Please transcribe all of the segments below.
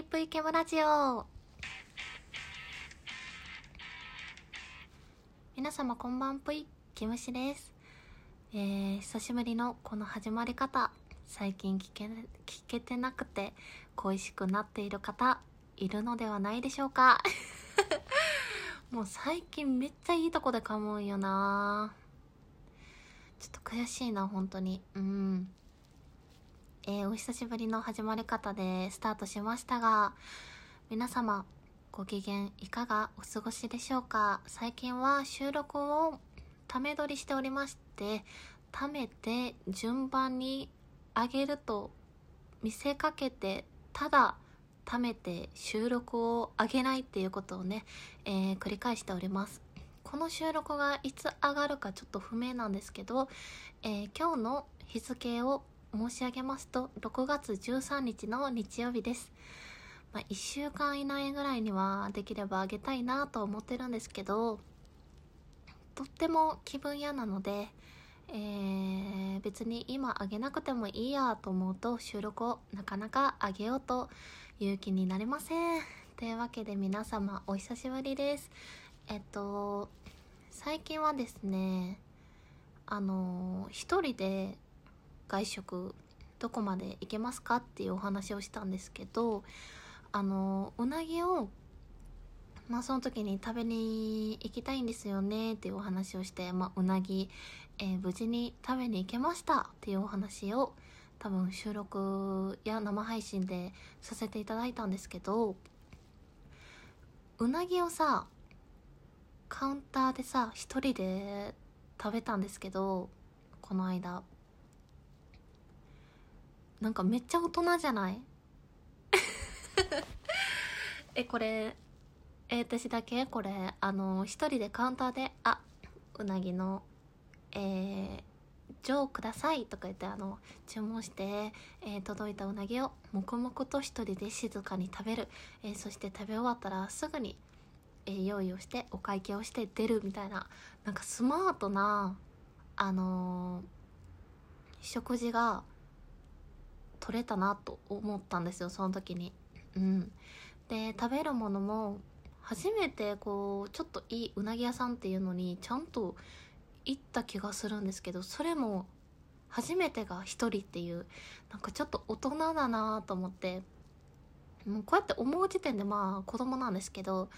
しぷいけむラジオ。皆様こんばんぷいけむしです。えー、久しぶりのこの始まり方。最近聞け聞けてなくて恋しくなっている方いるのではないでしょうか。もう最近めっちゃいいとこで噛むんよな。ちょっと悔しいな本当に。うん。えー、お久しぶりの始まり方でスタートしましたが皆様ご機嫌いかがお過ごしでしょうか？最近は収録をため撮りしておりまして貯めて順番に上げると見せかけてただ貯めて収録を上げないっていうことをね、えー、繰り返しております。この収録がいつ上がるかちょっと不明なんですけど、えー、今日の日付を申し上げますと6月13日の日曜日です、まあ、1週間以内ぐらいにはできればあげたいなと思ってるんですけどとっても気分屋なのでえー、別に今あげなくてもいいやと思うと収録をなかなかあげようと勇気になれません。というわけで皆様お久しぶりです。えっと、最近はですね、あの、一人で外食どこまで行けますかっていうお話をしたんですけど、あの、うなぎをまあその時に食べに行きたいんですよねっていうお話をして、まあうなぎ、えー、無事に食べに行けましたっていうお話を多分収録や生配信でさせていただいたんですけど、うなぎをさ、カウンターでさ、一人で食べたんですけど、この間。なんかめっちゃ大人じゃない？え、これ、え、私だけ？これ、あの、一人でカウンターで、あ、うなぎの、えー、ジョーくださいとか言ってあの注文して、えー、届いたうなぎを黙々と一人で静かに食べる、えー、そして食べ終わったらすぐに、えー、用意をしてお会計をして出るみたいななんかスマートなあの食事が取れたなと思ったんですよその時に。うん、で食べるものも初めてこうちょっといいうなぎ屋さんっていうのにちゃんと行った気がするんですけどそれも初めてが一人っていうなんかちょっと大人だなと思ってもうこうやって思う時点でまあ子供なんですけど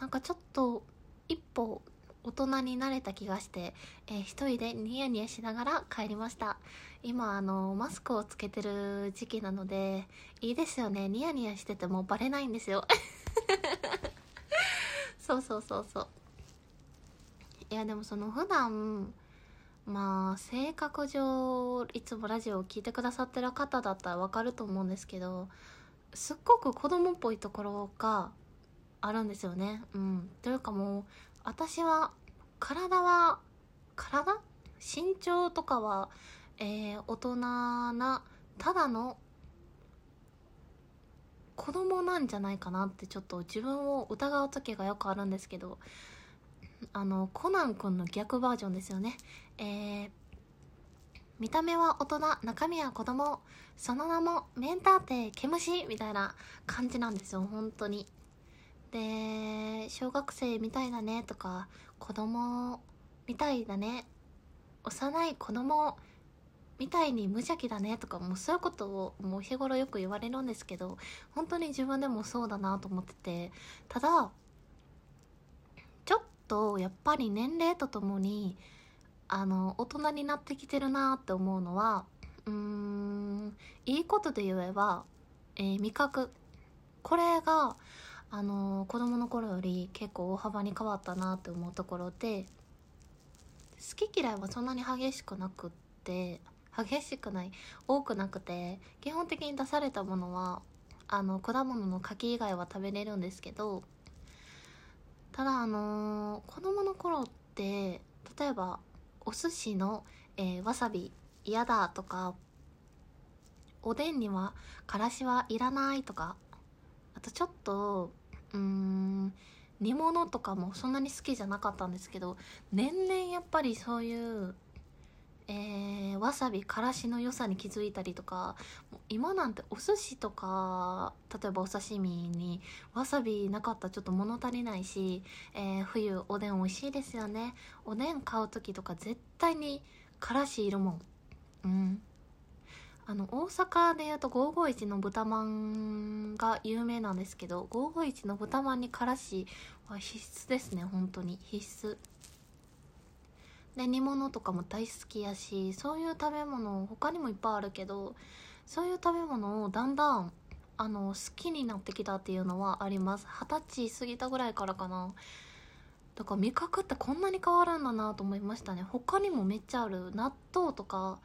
なんかちょっと一歩大人になれた気がして、えー、一人でニヤニヤしながら帰りました。今あのマスクをつけてる時期なのでいいですよね。ニヤニヤしててもバレないんですよ。そうそうそうそう。いやでもその普段まあ性格上いつもラジオを聴いてくださってる方だったらわかると思うんですけどすっごく子供っぽいところがあるんですよね。うん。というかもう私は体は体？身長とかは、えー、大人なただの子供なんじゃないかなってちょっと自分を疑う時がよくあるんですけどあのコナン君の逆バージョンですよね。えー、見た目は大人中身は子供その名もメンターテ毛虫みたいな感じなんですよ本当に。で小学生みたいだねとか子供みたいだね。幼い子供みたいに無邪気だねとかもうそういうことをもう日頃よく言われるんですけど本当に自分でもそうだなと思ってて。ただちょっとやっぱり年齢とともにあの大人になってきてるなって思うのはうーんいいことで言えば、えー、味覚。これがあの子供の頃より結構大幅に変わったなって思うところで好き嫌いはそんなに激しくなくって激しくない多くなくて基本的に出されたものはあの果物の柿以外は食べれるんですけどただあのー、子供の頃って例えばお寿司の、えー、わさび嫌だとかおでんにはからしはいらないとかとちょっとうーん煮物とかもそんなに好きじゃなかったんですけど年々やっぱりそういうえー、わさびからしの良さに気づいたりとか今なんてお寿司とか例えばお刺身にわさびなかったらちょっと物足りないし、えー、冬おでん美味しいですよね。おでん買う時とか絶対にからしいるもん。うん。あの大阪でいうと551の豚まんが有名なんですけど551の豚まんにからしは必須ですね本当に。必須。で煮物とかも大好きやしそういう食べ物他にもいっぱいあるけどそういう食べ物をだんだんあの好きになってきたっていうのはあります。二十歳過ぎたぐらいからかな。だから味覚ってこんなに変わるんだなと思いましたね。他にもめっちゃある。納豆とか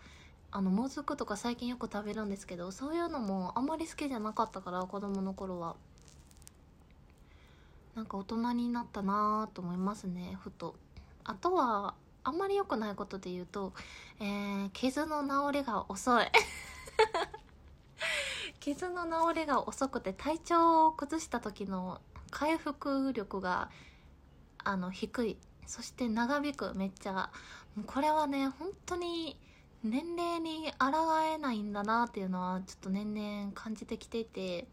あのもずくとか最近よく食べるんですけどそういうのもあんまり好きじゃなかったから子供の頃は。なんか大人になったなと思いますねふと。あとはあんまり良くないことで言うと、えー、傷の治りが遅い。傷の治りが遅くて体調を崩した時の回復力があの低い。そして長引く。めっちゃ。これはね本当に年齢に抗えないんだなっていうのはちょっと年々感じてきていて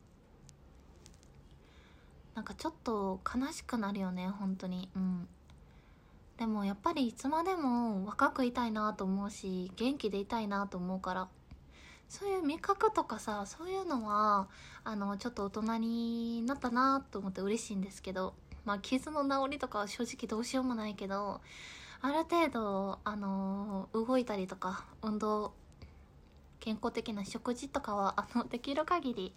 なんかちょっと悲しくなるよね本当に。うん。でもやっぱりいつまでも若くいたいなと思うし元気でいたいなと思うから。そういう味覚とかさそういうのはあのちょっと大人になったなと思って嬉しいんですけどまあ傷の治りとかは正直どうしようもないけどある程度あの動いたりとか運動健康的な食事とかはあのできる限り、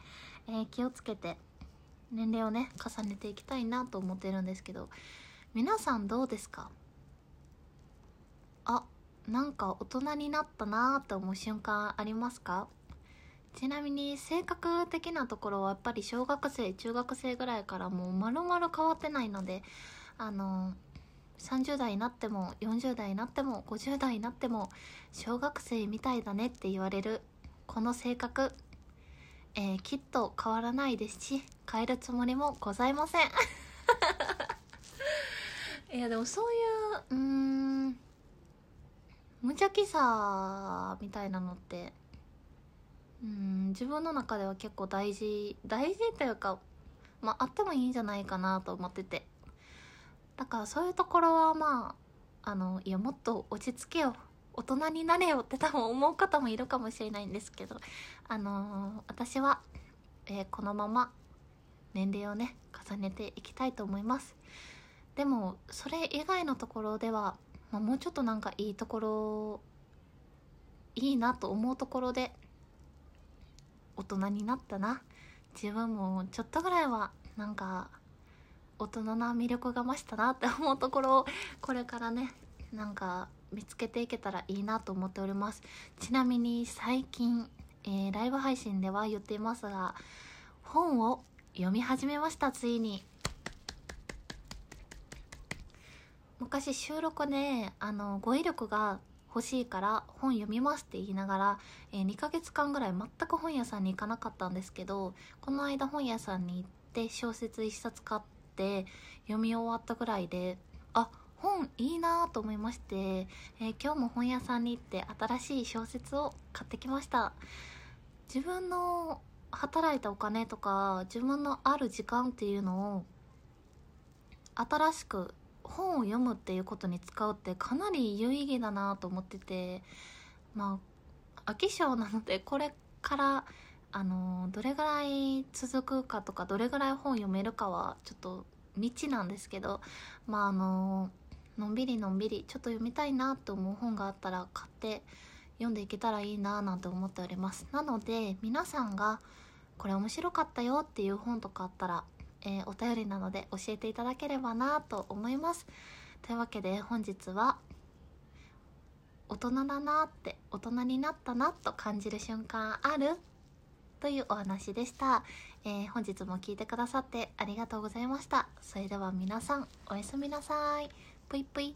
えー、気をつけて年齢をね重ねていきたいなと思ってるんですけど皆さんどうですか？あなんか大人になったなーって思う瞬間ありますか？ちなみに性格的なところはやっぱり小学生中学生ぐらいからもうまるまる変わってないのであの30代になっても40代になっても50代になっても小学生みたいだねって言われるこの性格、えー、きっと変わらないですし変えるつもりもございません。いやでもそういううん無邪気さみたいなのってうん自分の中では結構大事大事というかまああってもいいんじゃないかなと思ってて。だからそういうところはまああのいやもっと落ち着けよ。大人になれよって多分思う方もいるかもしれないんですけどあのー、私は、えー、このまま年齢をね重ねていきたいと思います。でもそれ以外のところではまあ、もうちょっとなんかいいところいいなと思うところで大人になったな。自分もちょっとぐらいはなんか大人な魅力が増したなって思うところをこれからねなんか見つけていけたらいいなと思っております。ちなみに最近、えー、ライブ配信では言っていますが本を読み始めましたついに。昔収録であの語彙力が欲しいから本読みますって言いながら、えー、2ヶ月間ぐらい全く本屋さんに行かなかったんですけどこの間本屋さんに行って小説1冊買っって読み終わったぐらいであ本いいなと思いまして、えー、今日も本屋さんに行って新しい小説を買ってきました。自分の働いたお金とか自分のある時間っていうのを新しく本を読むっていうことに使うってかなり有意義だなと思っててまあ飽き性なのでこれからあのどれぐらい続くかとかどれぐらい本読めるかはちょっと未知なんですけどまああののんびりのんびりちょっと読みたいなと思う本があったら買って読んでいけたらいいななんて思っております。なので皆さんがこれ面白かったよっていう本とかあったらえー、お便りなので教えていただければなと思います。というわけで本日は大人だなって大人になったなと感じる瞬間ある？というお話でした、えー、本日も聞いてくださってありがとうございました。それでは皆さんおやすみなさい。ぷいぷい。